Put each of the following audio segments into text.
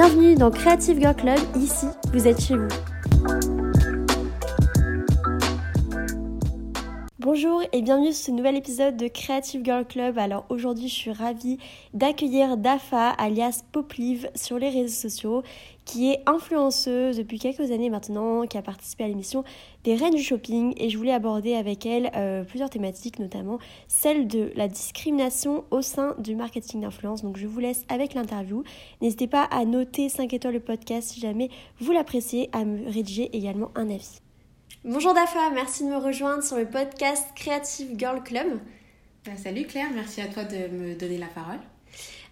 Bienvenue dans Creative Girl Club, ici vous êtes chez vous. Bonjour et bienvenue sur ce nouvel épisode de Creative Girl Club. Alors aujourd'hui je suis ravie d'accueillir Dafa alias Poplive sur les réseaux sociaux qui est influenceuse depuis quelques années maintenant, qui a participé à l'émission des Reines du Shopping et je voulais aborder avec elle euh, plusieurs thématiques, notamment celle de la discrimination au sein du marketing d'influence. Donc je vous laisse avec l'interview. N'hésitez pas à noter 5 étoiles le podcast si jamais vous l'appréciez, à me rédiger également un avis. Bonjour Dafa, merci de me rejoindre sur le podcast Creative Girl Club. Bah, salut Claire, merci à toi de me donner la parole.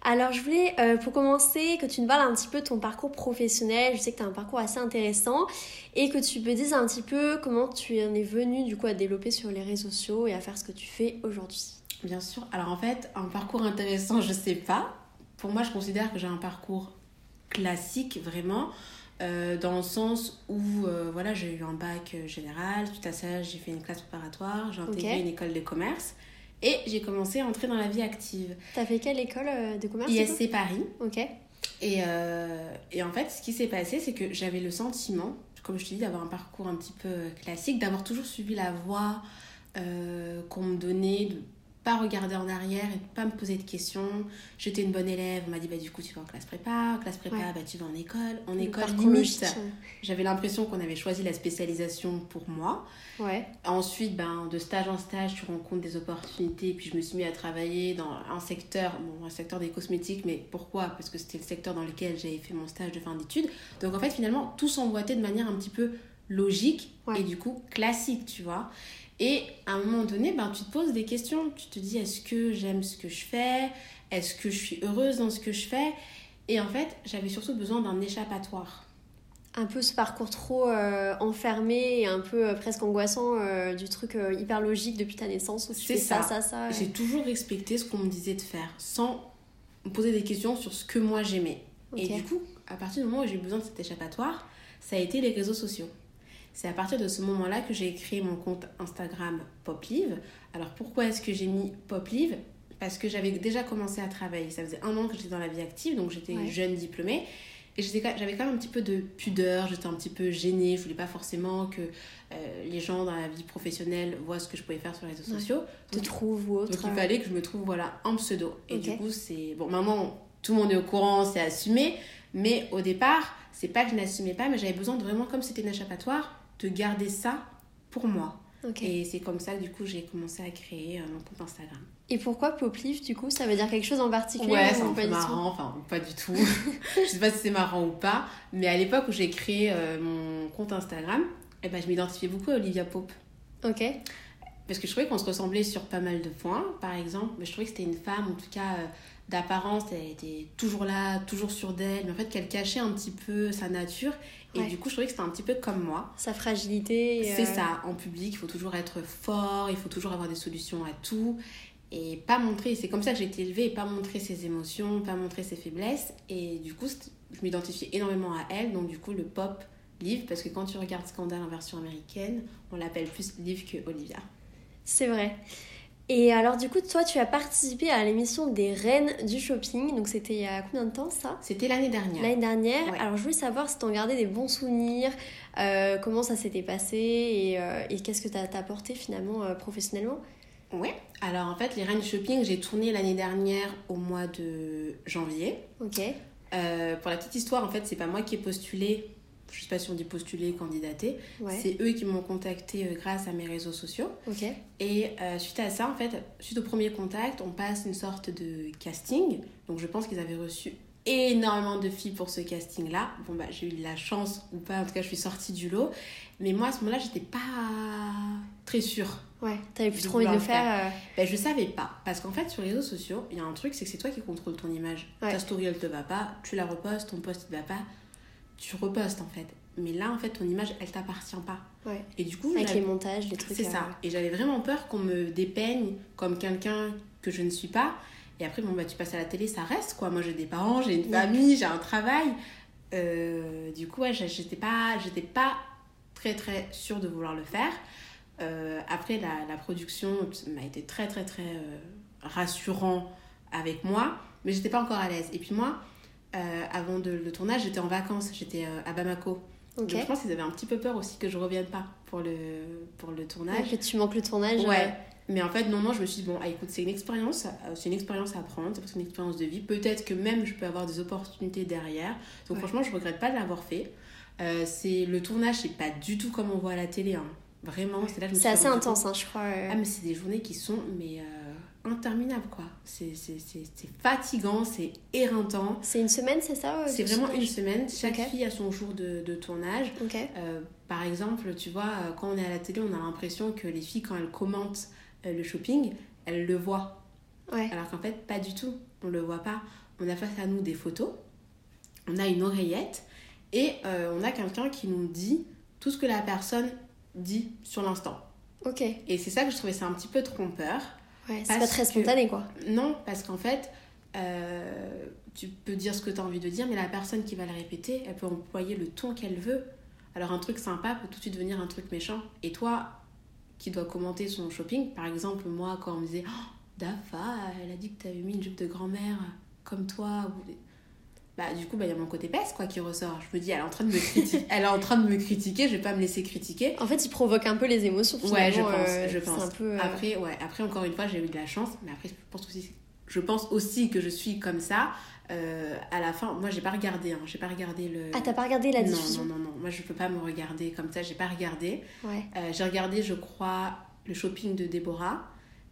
Alors je voulais euh, pour commencer que tu nous parles un petit peu de ton parcours professionnel. Je sais que tu as un parcours assez intéressant et que tu me dises un petit peu comment tu en es venu du coup à développer sur les réseaux sociaux et à faire ce que tu fais aujourd'hui. Bien sûr. Alors en fait, un parcours intéressant, je sais pas. Pour moi, je considère que j'ai un parcours classique vraiment. Euh, dans le sens où euh, voilà, j'ai eu un bac euh, général, suite à ça j'ai fait une classe préparatoire, j'ai intégré une école de commerce et j'ai commencé à entrer dans la vie active. T'as fait quelle école de commerce ISC Paris. Ok. Et, et en fait, ce qui s'est passé, c'est que j'avais le sentiment, comme je te dis, d'avoir un parcours un petit peu classique, d'avoir toujours suivi la voie qu'on me donnait, de pas regarder en arrière et pas me poser de questions. J'étais une bonne élève, on m'a dit bah du coup tu vas en classe prépa, classe prépa bah tu vas en école, en école limite. J'avais l'impression qu'on avait choisi la spécialisation pour moi. Ouais. Ensuite ben de stage en stage tu rencontres des opportunités puis je me suis mis à travailler dans un secteur, bon un secteur des cosmétiques mais pourquoi? Parce que c'était le secteur dans lequel j'avais fait mon stage de fin d'études. Donc en fait finalement tout s'emboîtait de manière un petit peu logique et du coup classique, tu vois. Et à un moment donné, ben, tu te poses des questions. Tu te dis, est-ce que j'aime ce que je fais? Est-ce que je suis heureuse dans ce que je fais? Et en fait, j'avais surtout besoin d'un échappatoire. Un peu ce parcours trop euh, enfermé et un peu euh, presque angoissant euh, du truc hyper logique depuis ta naissance où tu fais ça, ça, ça. J'ai toujours respecté ce qu'on me disait de faire sans me poser des questions sur ce que moi j'aimais. Et du coup, à partir du moment où j'ai eu besoin de cet échappatoire, ça a été les réseaux sociaux. C'est à partir de ce moment-là que j'ai créé mon compte Instagram Poplive. Alors pourquoi est-ce que j'ai mis Poplive? Parce que j'avais déjà commencé à travailler. Ça faisait un an que j'étais dans la vie active, donc j'étais jeune diplômée. Et j'avais quand même un petit peu de pudeur, j'étais un petit peu gênée, je voulais pas forcément que euh, les gens dans la vie professionnelle voient ce que je pouvais faire sur les réseaux sociaux. Te trouvent ou autre. Donc il fallait que je me trouve voilà, en pseudo. Et du coup, c'est. Bon, maintenant, tout le monde est au courant, c'est assumé. Mais au départ, c'est pas que je n'assumais pas, mais j'avais besoin de vraiment, comme c'était une échappatoire, de garder ça pour moi. Et c'est comme ça que du coup j'ai commencé à créer mon compte Instagram. Et pourquoi Poplive du coup? Ça veut dire quelque chose en particulier Ouais, c'est un peu marrant, enfin pas du tout. je sais pas si c'est marrant ou pas, mais à l'époque où j'ai créé euh, mon compte Instagram, eh ben, je m'identifiais beaucoup à Olivia Pope. Ok. Parce que je trouvais qu'on se ressemblait sur pas mal de points, par exemple, mais je trouvais que c'était une femme, en tout cas, euh, d'apparence, elle était toujours là, toujours sûre d'elle, mais en fait qu'elle cachait un petit peu sa nature. Et du coup, je trouvais que c'était un petit peu comme moi. Sa fragilité. C'est euh, ça, en public, il faut toujours être fort, il faut toujours avoir des solutions à tout. Et pas montrer, c'est comme ça que j'ai été élevée, et pas montrer ses émotions, pas montrer ses faiblesses. Et du coup, je m'identifiais énormément à elle, donc du coup, le pop livre, parce que quand tu regardes Scandale en version américaine, on l'appelle plus Liv que Olivia. C'est vrai. Et alors, du coup, toi, tu as participé à l'émission des Reines du Shopping. Donc, c'était il y a combien de temps ça? C'était l'année dernière. L'année dernière. Alors, je voulais savoir si tu en gardais des bons souvenirs, euh, comment ça s'était passé et, euh, et qu'est-ce que tu as apporté finalement euh, professionnellement? Ouais. Alors, en fait, les Reines du Shopping, j'ai tourné l'année dernière au mois de janvier. Ok. pour la petite histoire, en fait, c'est pas moi qui ai postulé je sais pas si on dit postuler, candidater. C'est eux qui m'ont contacté euh, grâce à mes réseaux sociaux. Et euh, suite à ça, en fait, suite au premier contact, on passe une sorte de casting. Donc je pense qu'ils avaient reçu énormément de filles pour ce casting-là. Bon, bah, j'ai eu de la chance ou pas, en tout cas, je suis sortie du lot. Mais moi, à ce moment-là, j'étais pas très sûre. Ouais, t'avais plus trop envie de le faire. Euh. Ben, je savais pas. Parce qu'en fait, sur les réseaux sociaux, il y a un truc, c'est que c'est toi qui contrôles ton image. Ta story, elle te va pas, tu la repostes, ton post, il te va pas tu repostes en fait. Mais là, en fait, ton image, elle t'appartient pas. Ouais. Et du coup, Avec les montages, les trucs. c'est euh, ça. Et j'avais vraiment peur qu'on me dépeigne comme quelqu'un que je ne suis pas. Et après, bon, bah, tu passes à la télé, ça reste quoi. Moi, j'ai des parents, j'ai une famille, j'ai un travail. Euh, du coup, ouais, j'étais pas, j'étais pas très très sûre de vouloir le faire. Euh, après, la, la production m'a été très très très euh, rassurant avec moi, mais j'étais pas encore à l'aise. Et puis moi, euh, avant de, le tournage, j'étais en vacances, j'étais euh, à Bamako. Donc je pense qu'ils avaient un petit peu peur aussi que je revienne pas pour le, pour le tournage. Ouais, que tu manques le tournage. Ouais. Mais en fait, non, non, je me suis dit, bon, ah, écoute, c'est une expérience, euh, c'est une expérience à apprendre, c'est une expérience de vie. Peut-être que même je peux avoir des opportunités derrière. Donc Ouais. franchement, je regrette pas de l'avoir fait. Euh, c'est le tournage, c'est pas du tout comme on voit à la télé. hein. Vraiment, c'est là que je me C'est assez intense, hein, je crois. euh. Ah, mais c'est des journées qui sont mais euh, interminables, quoi. C'est fatigant, c'est éreintant. C'est une semaine, c'est ça euh, C'est vraiment une semaine. Chaque fille a son jour de, de tournage. Euh, par exemple, tu vois, euh, quand on est à la télé, on a l'impression que les filles, quand elles commentent le shopping, elles le voient. Ouais. Alors qu'en fait, pas du tout. On le voit pas. On a face à nous des photos, on a une oreillette et euh, on a quelqu'un qui nous dit tout ce que la personne dit sur l'instant. Ok. Et c'est ça que je trouvais ça un petit peu trompeur. Ouais, c'est pas très que- spontané, quoi. Non, parce qu'en fait, euh, tu peux dire ce que tu as envie de dire, mais la personne qui va le répéter, elle peut employer le ton qu'elle veut. Alors un truc sympa peut tout de suite devenir un truc méchant. Et toi, qui dois commenter son shopping, par exemple, moi, quand on me disait oh, Dafa, elle a dit que tu avais mis une jupe de grand-mère comme toi. ou Bah, du coup, bah, il y a mon côté peste quoi, qui ressort. Je me dis, elle est en train de me critiquer, elle est en train de me critiquer, je vais pas me laisser critiquer. En fait, il provoque un peu les émotions. Ouais, je pense, euh, je c'est pense. un peu, euh, Après, ouais, après, encore une fois, j'ai eu de la chance, mais après, je pense aussi, je pense aussi que je suis comme ça. Euh, à la fin, moi, j'ai pas regardé, hein, j'ai pas regardé le. Ah, t'as pas regardé la non, diffusion non, non, non, moi, je peux pas me regarder comme ça, j'ai pas regardé. Ouais. Euh, j'ai regardé, je crois, le shopping de Déborah,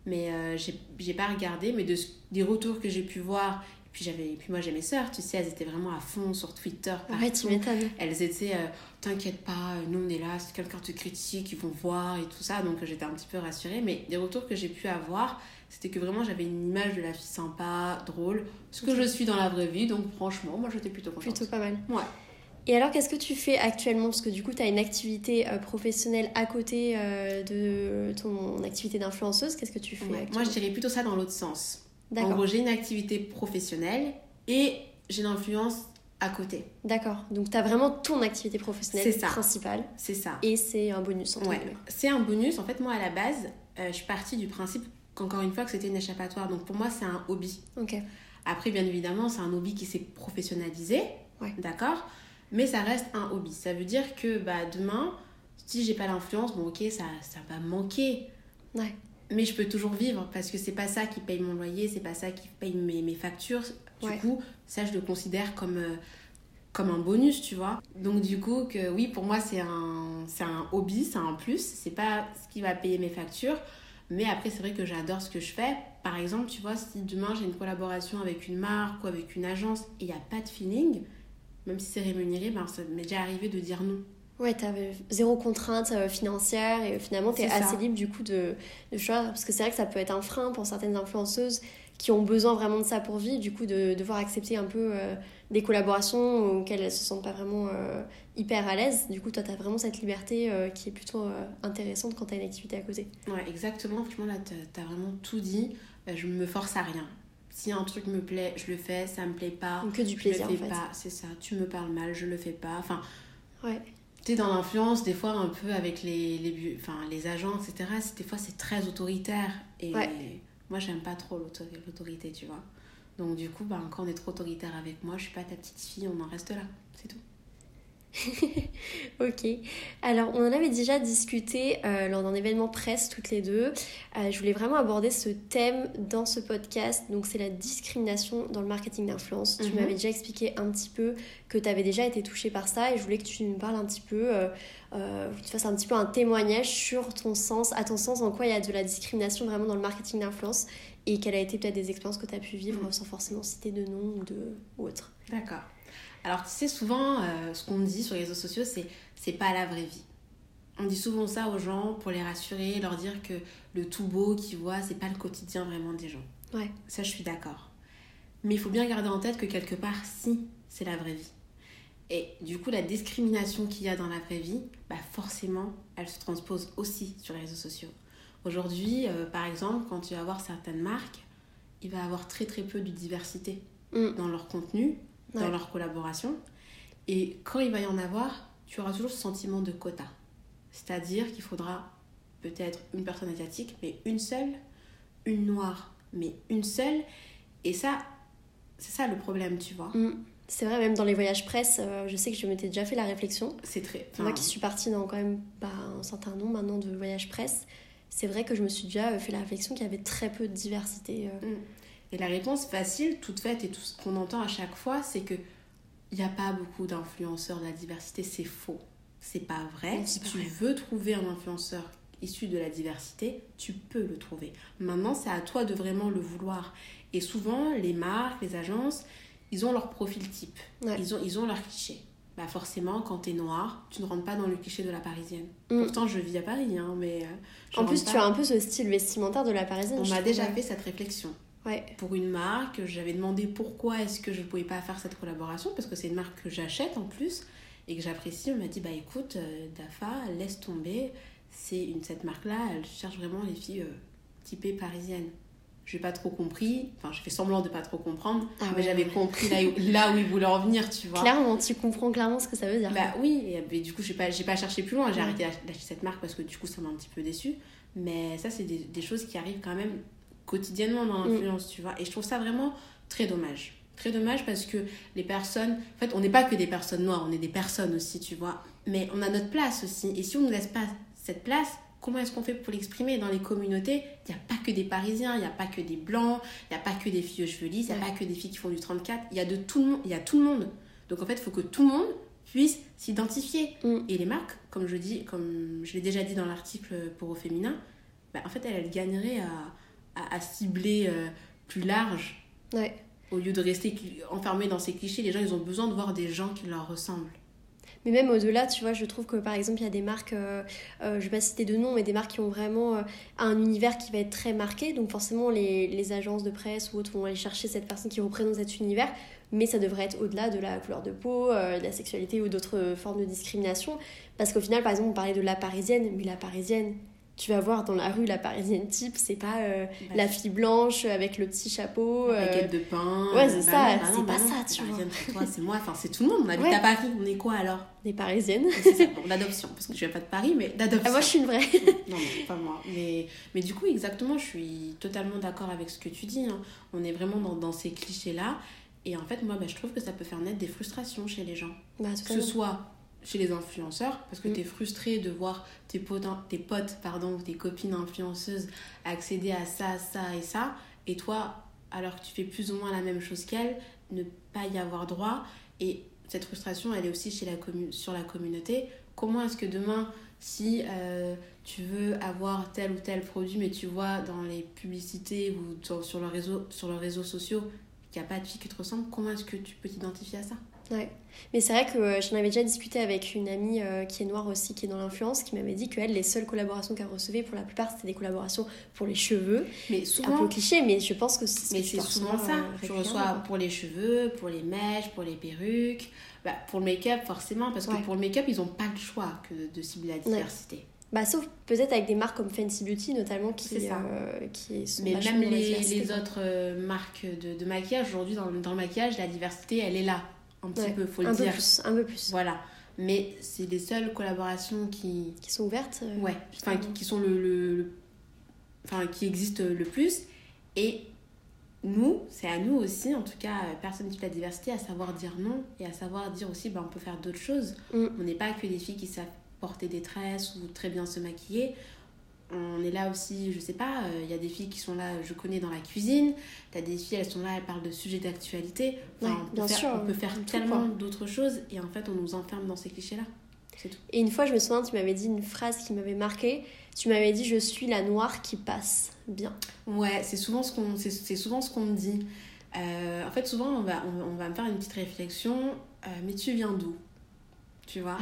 mais euh, j'ai pas regardé, mais de, des retours que j'ai pu voir. Puis, j'avais, puis moi, j'ai mes sœurs, tu sais, elles étaient vraiment à fond sur Twitter. Ouais, tu partout. m'étonnes. Elles étaient, euh, t'inquiète pas, euh, nous on est là, si quelqu'un te critique, ils vont voir et tout ça. Donc euh, j'étais un petit peu rassurée. Mais des retours que j'ai pu avoir, c'était que vraiment j'avais une image de la fille sympa, drôle, ce que je suis dans la vraie vie. Donc franchement, moi j'étais plutôt contente. Plutôt pas mal. Ouais. Et alors, qu'est-ce que tu fais actuellement? Parce que du coup, tu as une activité euh, professionnelle à côté euh, de ton activité d'influenceuse. Qu'est-ce que tu fais Ouais. Moi je dirais plutôt ça dans l'autre sens. En gros, j'ai une activité professionnelle et j'ai l'influence à côté. D'accord. Donc, tu as vraiment ton activité professionnelle ça. principale. C'est ça. Et c'est un bonus, entre Ouais, c'est un bonus. En fait, moi, à la base, euh, je suis partie du principe qu'encore une fois, que c'était une échappatoire. Donc, pour moi, c'est un hobby. Ok. Après, bien évidemment, c'est un hobby qui s'est professionnalisé. Ouais. D'accord Mais ça reste un hobby. Ça veut dire que bah, demain, si j'ai pas l'influence, bon, ok, ça, ça va manquer. Ouais. Mais je peux toujours vivre parce que c'est pas ça qui paye mon loyer, c'est pas ça qui paye mes, mes factures. Du Ouais. coup, ça, je le considère comme, euh, comme un bonus, tu vois. Donc, du coup, que oui, pour moi, c'est un, c'est un hobby, c'est un plus. C'est pas ce qui va payer mes factures. Mais après, c'est vrai que j'adore ce que je fais. Par exemple, tu vois, si demain j'ai une collaboration avec une marque ou avec une agence et il n'y a pas de feeling, même si c'est rémunéré, ben, ça m'est déjà arrivé de dire non. Ouais, tu zéro contrainte euh, financière et finalement, tu es C'est ça. assez libre du coup de, de choix. Parce que c'est vrai que ça peut être un frein pour certaines influenceuses qui ont besoin vraiment de ça pour vivre, du coup, de devoir accepter un peu euh, des collaborations auxquelles elles se sentent pas vraiment euh, hyper à l'aise. Du coup, toi, tu as vraiment cette liberté qui est plutôt intéressante quand tu as une activité à côté. Ouais, exactement. Franchement, là, t'as- t'as vraiment tout dit. Je me force à rien. Si un truc me plaît, je le fais. Ça me plaît pas, Donc, que du je le plaisir en fais fait. pas. C'est ça. Tu me parles mal, je le fais pas. Enfin, Ouais. Dans l'influence, des fois, un peu avec les, les, bu- enfin, les agents, etc. C'est- Des fois, c'est très autoritaire. Et Ouais. moi, j'aime pas trop l'auto- l'autorité, tu vois. Donc, du coup, bah, quand on est trop autoritaire avec moi, je suis pas ta petite fille, on en reste là. C'est tout. Ok. Alors, on en avait déjà discuté euh, lors d'un événement presse toutes les deux. Euh, je voulais vraiment aborder ce thème dans ce podcast. Donc, c'est la discrimination dans le marketing d'influence. Tu Mhm. m'avais déjà expliqué un petit peu que tu avais déjà été touchée par ça et je voulais que tu me parles un petit peu, euh, euh, que tu fasses un petit peu un témoignage sur ton sens, à ton sens, en quoi il y a de la discrimination vraiment dans le marketing d'influence et quelles a été peut-être des expériences que tu as pu vivre Mhm. sans forcément citer de nom ou, de, ou autre? D'accord. Alors, tu sais, souvent, euh, ce qu'on dit sur les réseaux sociaux, c'est c'est pas la vraie vie. On dit souvent ça aux gens pour les rassurer, leur dire que le tout beau qu'ils voient, c'est pas le quotidien vraiment des gens. Ouais. Ça, je suis d'accord. Mais il faut bien garder en tête que quelque part, si, c'est la vraie vie. Et du coup, la discrimination qu'il y a dans la vraie vie, bah forcément, elle se transpose aussi sur les réseaux sociaux. Aujourd'hui, euh, par exemple, quand tu vas voir certaines marques, il va y avoir très très peu de diversité mm. dans leur contenu, dans leur collaboration. Et quand il va y en avoir, tu auras toujours ce sentiment de quota. C'est-à-dire qu'il faudra peut-être une personne asiatique, mais une seule, une noire, mais une seule. Et ça, c'est ça le problème, tu vois. Mm. C'est vrai, même dans les voyages presse, euh, je sais que je m'étais déjà fait la réflexion. C'est très. Moi qui suis partie dans quand même pas un certain nombre maintenant de voyages presse, c'est vrai que je me suis déjà fait la réflexion qu'il y avait très peu de diversité. Euh. Mm. Et la réponse facile, toute faite et tout ce qu'on entend à chaque fois, c'est que il n'y a pas beaucoup d'influenceurs de la diversité, c'est faux. C'est pas vrai. si tu veux trouver un influenceur issu de la diversité, tu peux le trouver. Maintenant, c'est à toi de vraiment le vouloir. Et souvent, les marques, les agences, ils ont leur profil type. Ils, ont, ils ont leur cliché. Bah forcément, quand tu es noir, tu ne rentres pas dans le cliché de la parisienne. Mm. Pourtant, je vis à Paris, hein, mais... Euh, en plus, tu as un peu ce style vestimentaire de la parisienne. On m'a déjà fait cette réflexion. Ouais. Pour une marque, j'avais demandé pourquoi est-ce que je ne pouvais pas faire cette collaboration, parce que c'est une marque que j'achète en plus, et que j'apprécie. On m'a dit, bah écoute, euh, Dafa, laisse tomber, c'est une, cette marque-là, elle cherche vraiment les filles euh, typées parisiennes j'ai pas trop compris. Enfin, je fais semblant de pas trop comprendre, ah mais j'avais compris là où, là où il voulait en venir, tu vois. Clairement, tu comprends clairement ce que ça veut dire. Bah oui, et, du coup, j'ai pas, pas cherché plus loin. J'ai arrêté d'acheter cette marque parce que du coup, ça m'a un petit peu déçu. Mais ça, c'est des, des, choses qui arrivent quand même quotidiennement dans mm. l'influence, tu vois. Et je trouve ça vraiment très dommage. Très dommage parce que les personnes. En fait, on n'est pas que des personnes noires, on est des personnes aussi, tu vois. Mais on a notre place aussi. Et si on ne nous laisse pas cette place, comment est-ce qu'on fait pour l'exprimer dans les communautés? Il n'y a pas que des Parisiens, il n'y a pas que des Blancs, il n'y a pas que des filles aux cheveux lisses, il n'y a pas que des filles qui font du 34, il y a de tout le monde, il y a tout le monde. Donc en fait, il faut que tout le monde puisse s'identifier. Mm. Et les marques, comme je dis, comme je l'ai déjà dit dans l'article pour au féminin, bah, en fait, elles, elles gagneraient à, à, cibler euh, plus large. Au lieu de rester enfermées dans ces clichés, les gens, ils ont besoin de voir des gens qui leur ressemblent. Mais même au-delà, tu vois, je trouve que par exemple, il y a des marques, euh, euh, je vais pas citer de nom, mais des marques qui ont vraiment euh, un univers qui va être très marqué. Donc forcément, les, les, agences de presse ou autres vont aller chercher cette personne qui représente cet univers. Mais ça devrait être au-delà de la couleur de peau, de la sexualité ou d'autres formes de discrimination. Parce qu'au final, par exemple, on parlait de la parisienne, mais la parisienne, tu vas voir dans la rue la parisienne type, c'est pas euh, bah, la fille blanche avec le petit chapeau. La euh... de pain. Ouais, c'est bah ça, bah c'est pas ça, tu vois. c'est moi, enfin c'est tout le monde. On habite à Paris, on est quoi alors? Des parisiennes. C'est bon, d'adoption, parce que je viens pas de Paris, mais d'adoption. Ah, moi je suis une vraie. non, non, pas moi. Mais, mais du coup, exactement, je suis totalement d'accord avec ce que tu dis. Hein. On est vraiment dans, dans ces clichés-là. Et en fait, moi, je trouve que ça peut faire naître des frustrations chez les gens. que ce soit chez les influenceurs parce que mm. tu es frustré de voir tes potes, tes potes pardon, tes copines influenceuses accéder à ça, ça et ça, et toi, alors que tu fais plus ou moins la même chose qu'elles, ne pas y avoir droit. Et cette frustration, elle est aussi chez la sur la communauté. Comment est-ce que demain, si euh, tu veux avoir tel ou tel produit, mais tu vois dans les publicités ou sur, le réseau, sur les réseaux sociaux qu'il n'y a pas de fille qui te ressemble, comment est-ce que tu peux t'identifier à ça? Ouais. Mais c'est vrai que euh, j'en avais déjà discuté avec une amie euh, qui est noire aussi, qui est dans l'influence, qui m'avait dit qu'elle, les seules collaborations qu'elle recevait, pour la plupart, c'était des collaborations pour les cheveux. Mais souvent. Un peu cliché, mais je pense que c'est. Mais c'est souvent ça. tu euh, reçois pour les cheveux, pour les mèches, pour les perruques, bah, pour le make-up, forcément, parce que pour le make-up, ils n'ont pas le choix que de cibler la diversité. Bah, sauf peut-être avec des marques comme Fancy Beauty notamment qui, euh, qui sont Mais même les, les autres marques de, de maquillage, aujourd'hui dans, dans, le maquillage, la diversité, elle est là un petit peu, faut le un dire. Peu plus, un peu plus. Voilà. Mais c'est les seules collaborations qui... Qui sont ouvertes euh, Ouais, enfin, qui, sont le, le, Enfin, qui existent le plus. Et nous, c'est à nous aussi, en tout cas, personne de la diversité, à savoir dire non et à savoir dire aussi, bah, on peut faire d'autres choses. Mm. On n'est pas que des filles qui savent porter des tresses ou très bien se maquiller on est là aussi, je sais pas, il euh, y a des filles qui sont là, je connais dans la cuisine, tu as des filles, elles sont là, elles parlent de sujets d'actualité. Enfin, on, bien sûr, on peut faire tellement d'autres choses et en fait on nous enferme dans ces clichés-là. Et une fois, je me souviens, tu m'avais dit une phrase qui m'avait marqué. Tu m'avais dit Je suis la noire qui passe bien. Ouais, c'est souvent ce qu'on c'est souvent ce qu'on me dit. Euh, en fait, souvent, on va, on, va me faire une petite réflexion euh, Mais tu viens d'où? Tu vois?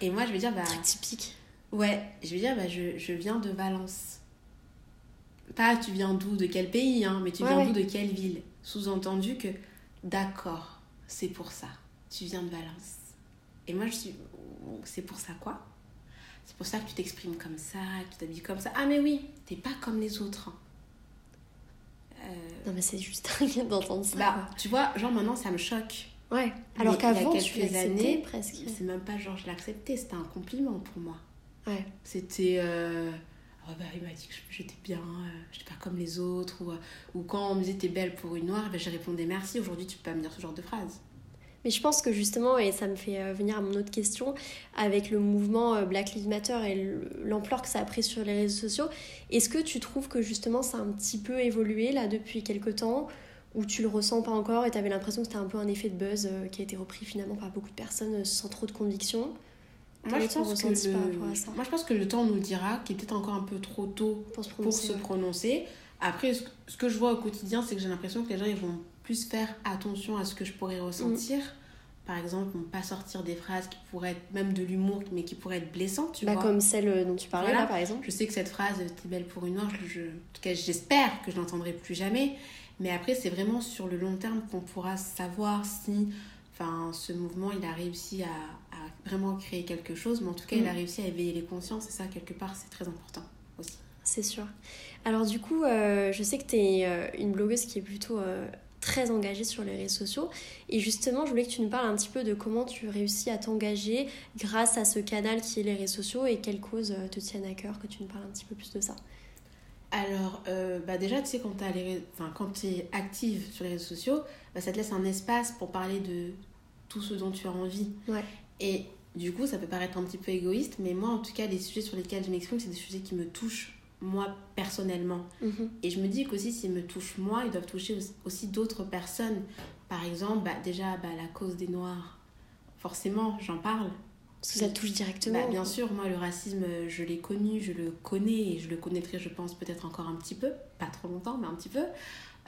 Et moi, je vais dire bah, typique. Ouais, je veux dire, bah, je, je viens de Valence. Pas tu viens d'où, de quel pays, hein, mais tu viens d'où, de quelle ville. Sous-entendu que, d'accord, c'est pour ça, tu viens de Valence. Et moi, je suis, c'est pour ça quoi? C'est pour ça que tu t'exprimes comme ça, que tu t'habilles comme ça. Ah, mais oui, t'es pas comme les autres. Euh... Non, mais c'est juste dingue d'entendre ça. Bah, tu vois, genre maintenant, ça me choque. Ouais, alors qu'avant, tu années presque. C'est même pas genre je l'acceptais, c'était un compliment pour moi. Ouais. C'était. Euh... Oh bah, il m'a dit que j'étais bien, euh, j'étais pas comme les autres. Ou, euh, ou quand on me disait t'es belle pour une noire, bah, j'ai répondu merci. Aujourd'hui, tu peux pas me dire ce genre de phrase. Mais je pense que justement, et ça me fait euh, venir à mon autre question, avec le mouvement Black Lives Matter et l'ampleur que ça a pris sur les réseaux sociaux, est-ce que tu trouves que justement ça a un petit peu évolué là depuis quelques temps ou tu le ressens pas encore et tu avais l'impression que c'était un peu un effet de buzz qui a été repris finalement par beaucoup de personnes sans trop de conviction? Moi je, pense que le... Moi, je pense que le temps nous dira, qu'il est peut-être encore un peu trop tôt pour se prononcer. Après, ce que je vois au quotidien, c'est que j'ai l'impression que les gens ils vont plus faire attention à ce que je pourrais ressentir. Mm. Par exemple, ne pas sortir des phrases qui pourraient être même de l'humour, mais qui pourraient être blessantes, tu bah, Comme celle dont tu parlais là, par exemple. Je sais que cette phrase, t'es belle pour une noire, je... en tout cas, j'espère que je n'entendrai plus jamais. Mais après, c'est vraiment sur le long terme qu'on pourra savoir si enfin, ce mouvement, il a réussi à, vraiment créer quelque chose, mais en tout cas, il a mm. réussi à éveiller les consciences et ça, quelque part, c'est très important aussi. C'est sûr. Alors du coup, euh, je sais que tu es euh, une blogueuse qui est plutôt euh, très engagée sur les réseaux sociaux. Et justement, je voulais que tu nous parles un petit peu de comment tu réussis à t'engager grâce à ce canal qui est les réseaux sociaux et quelles causes te tiennent à cœur, que tu nous parles un petit peu plus de ça. Alors, bah déjà, tu sais, quand tu es active sur les réseaux sociaux, bah, ça te laisse un espace pour parler de tout ce dont tu as envie. Ouais. Et du coup, ça peut paraître un petit peu égoïste, mais moi, en tout cas, les sujets sur lesquels je m'exprime, c'est des sujets qui me touchent moi personnellement. Mhm. Et je me dis qu'aussi, s'ils me touchent moi, ils doivent toucher aussi d'autres personnes. Par exemple, bah, déjà, bah, la cause des Noirs, forcément, j'en parle. Parce que ça touche directement. Bah, bien sûr, moi, le racisme, je l'ai connu, je le connais, et je le connaîtrai, je pense, peut-être encore un petit peu. Pas trop longtemps, mais un petit peu.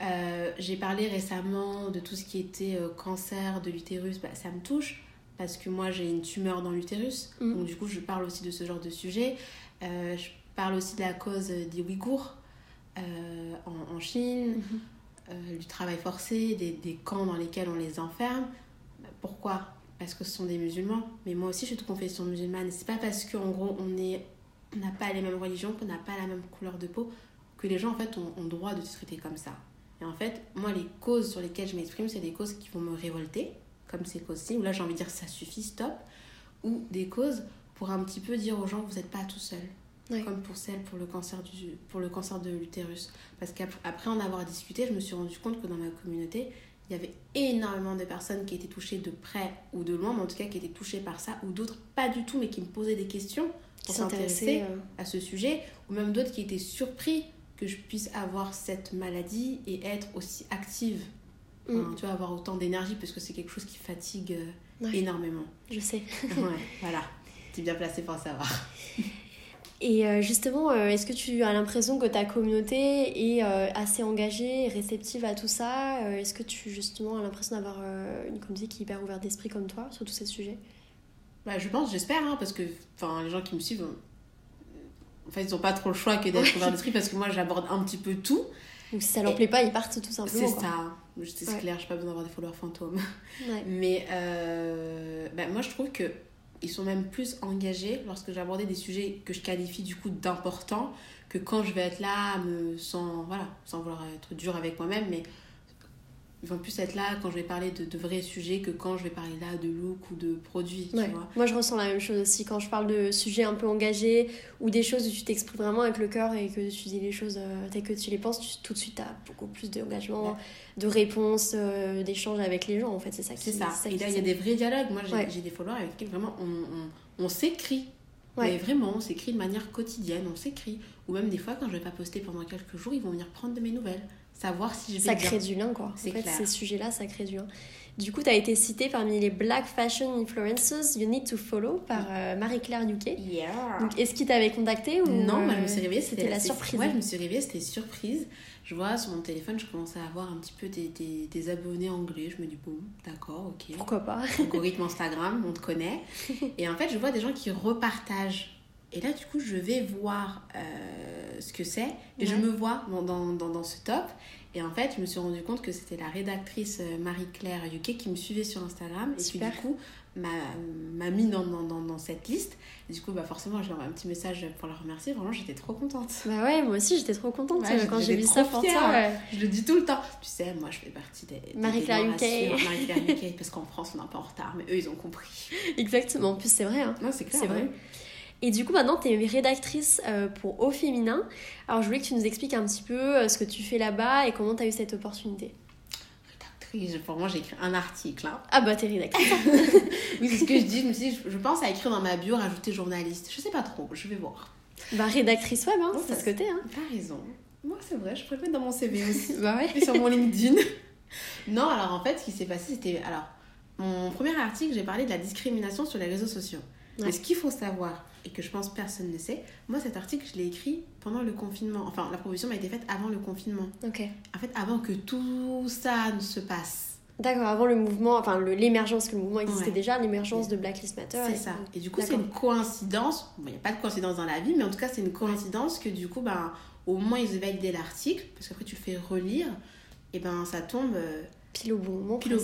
Euh, j'ai parlé récemment de tout ce qui était euh, cancer de l'utérus, bah, ça me touche parce que moi j'ai une tumeur dans l'utérus. Mm. Donc du coup je parle aussi de ce genre de sujet. Euh, je parle aussi de la cause des Ouïghours euh, en, en, Chine, mm-hmm. euh, du travail forcé, des, des, camps dans lesquels on les enferme. Pourquoi? Parce que ce sont des musulmans. Mais moi aussi je suis de confession musulmane. C'est pas parce qu'en gros on est on n'a pas les mêmes religions, qu'on n'a pas la même couleur de peau, que les gens en fait ont, ont droit de se traiter comme ça. Et en fait, moi, les causes sur lesquelles je m'exprime, c'est des causes qui vont me révolter, comme ces causes-ci, où là j'ai envie de dire ça suffit, stop, ou des causes pour un petit peu dire aux gens vous n'êtes pas tout seul. Comme pour celle pour le cancer, du, pour le cancer de l'utérus. Parce qu'après en avoir discuté, je me suis rendu compte que dans ma communauté, il y avait énormément de personnes qui étaient touchées de près ou de loin, mais en tout cas qui étaient touchées par ça, ou d'autres pas du tout, mais qui me posaient des questions pour s'intéresser euh. à ce sujet, ou même d'autres qui étaient surpris que je puisse avoir cette maladie et être aussi active Mm. tu vois, avoir autant d'énergie parce que c'est quelque chose qui fatigue euh, énormément. Je sais. ouais, voilà. Tu es bien placé pour savoir. Et euh, justement, euh, est-ce que tu as l'impression que ta communauté est assez engagée réceptive à tout ça? Est-ce que tu justement as l'impression d'avoir une communauté qui est hyper ouverte d'esprit comme toi sur tous ces sujets? Bah, Je pense, j'espère, hein, parce que les gens qui me suivent, en fait, ils n'ont pas trop le choix que d'être ouverts d'esprit parce que moi, j'aborde un petit peu tout. Donc si ça leur plaît pas, ils partent tout simplement. C'est ça. C'est clair, je n'ai pas besoin d'avoir des followers fantômes. Mais euh, bah, moi, je trouve que ils sont même plus engagés lorsque j'abordais des sujets que je qualifie du coup d'importants que quand je vais être là me, sans, voilà, sans vouloir être dur avec moi-même, mais ils vont plus être là quand je vais parler de, de, vrais sujets que quand je vais parler là de look ou de produits. Tu vois. Moi, je ressens la même chose aussi. Quand je parle de sujets un peu engagés ou des choses où tu t'exprimes vraiment avec le cœur et que tu dis les choses euh, telles que tu les penses, tout de suite, tu as beaucoup plus d'engagement, de réponses, euh, d'échanges avec les gens. En fait, c'est ça qui C'est ça. Et là, il y a des vrais dialogues. Moi, j'ai des followers avec qui vraiment on, on, on s'écrit. Mais vraiment, on s'écrit de manière quotidienne, on s'écrit. Ou même des fois, quand je vais pas poster pendant quelques jours, ils vont venir prendre de mes nouvelles savoir si je vais Ça crée du lien, quoi. En fait, ces sujets-là, ça crée du lien. Du coup, tu as été citée parmi les Black Fashion Influencers You Need to Follow par euh, Marie-Claire Nuquet. Yeah. Donc, est-ce qu'il t'avait contacté ou Non, moi, je me suis réveillée, c'était la surprise? Ouais, je me suis réveillée, c'était surprise. Je vois sur mon téléphone, je commençais à avoir un petit peu des, des, des abonnés anglais. Je me dis, bon, d'accord, ok. Pourquoi pas? Algorithme Instagram, on te connaît. Et en fait, je vois des gens qui repartagent et là, du coup, je vais voir euh, ce que c'est et je me vois dans, dans, dans, ce top. Et en fait, je me suis rendu compte que c'était la rédactrice euh, Marie-Claire Yuke qui me suivait sur Instagram et qui, du coup, m'a mis dans, dans, dans, cette liste. Et du coup, bah forcément, je leur ai un petit message pour la remercier. Vraiment, j'étais trop contente. Bah ouais, moi aussi, j'étais trop contente quand j'ai vu ça pour toi. Je le dis tout le temps. Tu sais, moi, je fais partie des. Marie-Claire UK. Marie-Claire UK, parce qu'en France, on est un peu en retard, mais eux, ils ont compris. Exactement. En plus, c'est vrai. Hein. Non, c'est clair. C'est vrai. Et du coup, maintenant, tu es rédactrice euh, pour Au Féminin. Alors, je voulais que tu nous expliques un petit peu euh, ce que tu fais là-bas et comment tu as eu cette opportunité. Rédactrice, pour moi, j'ai écrit un article. Hein. Ah bah, t'es rédactrice. oui, c'est ce que je dis. Je me suis je pense à écrire dans ma bio, rajouter journaliste. Je sais pas trop, je vais voir. Bah, rédactrice web, hein, c'est ce t'es. Hein. T'as raison. Moi, c'est vrai, je pourrais le mettre dans mon CV aussi. bah ouais. Et sur mon LinkedIn. non, alors en fait, ce qui s'est passé, c'était. Alors, mon premier article, j'ai parlé de la discrimination sur les réseaux sociaux. Mais ce qu'il faut savoir, et que je pense personne ne sait, moi cet article je l'ai écrit pendant le confinement. Enfin, la proposition m'a été faite avant le confinement. Ok. En fait, avant que tout ça ne se passe. D'accord, avant le mouvement, enfin l'émergence, que le mouvement existait déjà, l'émergence de Black Lives Matter. C'est ça. Et du coup, c'est une coïncidence. Il n'y a pas de coïncidence dans la vie, mais en tout cas, c'est une coïncidence que du coup, ben, au moins ils validaient l'article, parce qu'après tu le fais relire, et ben ça tombe. Euh, pile au bon moment. Pile au,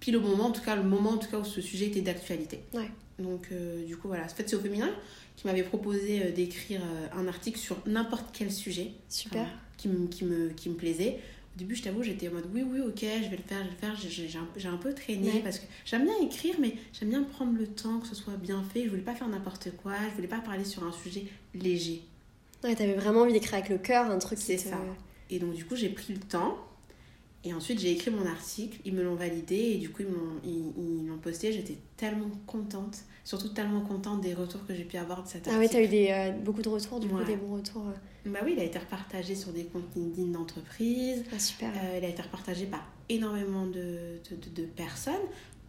pile au moment, en tout cas, le moment en tout cas où ce sujet était d'actualité. Ouais. Donc, euh, du coup, voilà. En fait, c'est au féminin qui m'avait proposé euh, d'écrire euh, un article sur n'importe quel sujet. Super. qui, me, qui, me, qui me plaisait. Au début, je t'avoue, j'étais en mode oui, oui, ok, je vais le faire, je vais le faire. J'ai un, un, peu traîné parce que j'aime bien écrire, mais j'aime bien prendre le temps, que ce soit bien fait. Je voulais pas faire n'importe quoi, je voulais pas parler sur un sujet léger. Ouais, t'avais vraiment envie d'écrire avec le cœur, un truc C'est ça. Et donc, du coup, j'ai pris le temps. Et ensuite, j'ai écrit mon article, ils me l'ont validé et du coup, ils l'ont posté. J'étais tellement contente, surtout tellement contente des retours que j'ai pu avoir de cet article. Ah oui, t'as eu des, euh, beaucoup de retours, du coup, des bons retours. Euh. Bah oui, il a été repartagé sur des comptes LinkedIn d'entreprise. Ah, super. Euh, il a été repartagé par énormément de, de, de, personnes,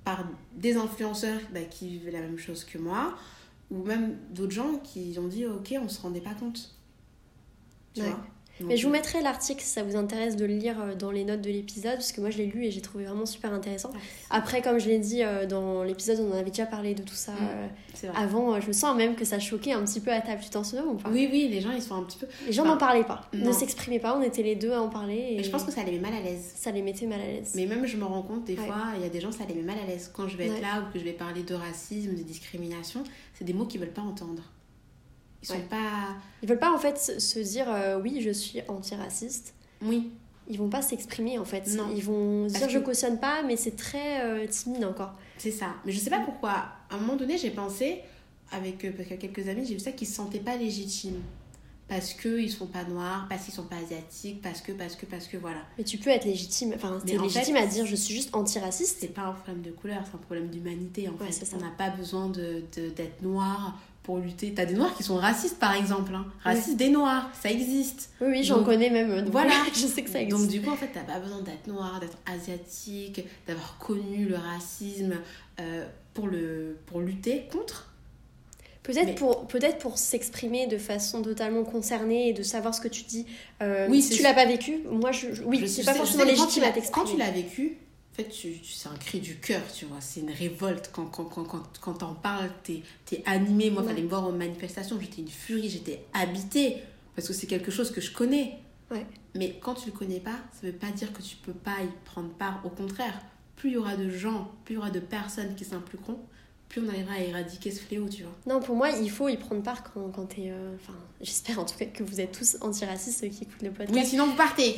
par des influenceurs bah, qui vivent la même chose que moi, ou même d'autres gens qui ont dit Ok, on se rendait pas compte. Tu vois? Mais je vous mettrai l'article si ça vous intéresse de le lire euh, dans les notes de l'épisode, parce que moi je l'ai lu et j'ai trouvé vraiment super intéressant. Après, comme je l'ai dit euh, dans l'épisode, on en avait déjà parlé de tout ça mm, euh, avant. Je me sens même que ça choquait un petit peu à table. Tu t'en souviens ou pas? Oui, oui, les gens ils sont un petit peu. Les gens n'en parlaient pas, ne s'exprimaient pas. On était les deux à en parler. Et... je pense que ça les met mal à l'aise. Ça les mettait mal à l'aise. Mais même je me rends compte des fois, il y a des gens ça les met mal à l'aise. Quand je vais être là ou que je vais parler de racisme, de discrimination, c'est des mots qu'ils veulent pas entendre. Ils sont pas. Ils veulent pas en fait se dire euh, oui, je suis antiraciste. Oui. Ils vont pas s'exprimer en fait. Non. Ils vont dire je cautionne pas, mais c'est très euh, timide encore. C'est ça. Mais je sais pas pourquoi. À un moment donné, j'ai pensé, avec, euh, quelques amis, j'ai vu ça qu'ils se sentaient pas légitimes parce qu'ils sont pas noirs, parce qu'ils sont pas asiatiques, parce que, parce que, parce que, voilà. Mais tu peux être légitime, enfin, t'es légitime à dire je suis juste antiraciste. C'est pas un problème de couleur, c'est un problème d'humanité en fait. On n'a pas besoin d'être de, noir pour lutter. T'as des noirs qui sont racistes par exemple, hein. racistes des noirs, ça existe. Oui, oui, j'en connais même. voilà, je sais que ça existe. Donc du coup, en fait, t'as pas besoin d'être noir, d'être asiatique, d'avoir connu le racisme euh, pour, le, pour lutter contre Peut-être pour, peut pour s'exprimer de façon totalement concernée et de savoir ce que tu dis. Euh, oui, si tu l'as pas vécu, moi, je, oui, c'est pas forcément légitime à t'exprimer. Quand tu l'as vécu, en fait, tu, tu c'est un cri du cœur, tu vois. C'est une révolte. Quand, quand, quand, quand, quand t'en parles, t'es es animé. Moi, il fallait me voir aux manifestations. J'étais une furie, j'étais habitée. Parce que c'est quelque chose que je connais. Ouais. Mais quand tu le connais pas, ça veut pas dire que tu peux pas y prendre part. Au contraire, plus il y aura de gens, plus il y aura de personnes qui s'impliqueront, plus on arrivera à éradiquer ce fléau, tu vois. Non, pour moi, il faut y prendre part quand, quand t'es... Euh, enfin, j'espère en tout cas que vous êtes tous antiracistes, ceux qui écoutent le podcast. Oui, sinon vous partez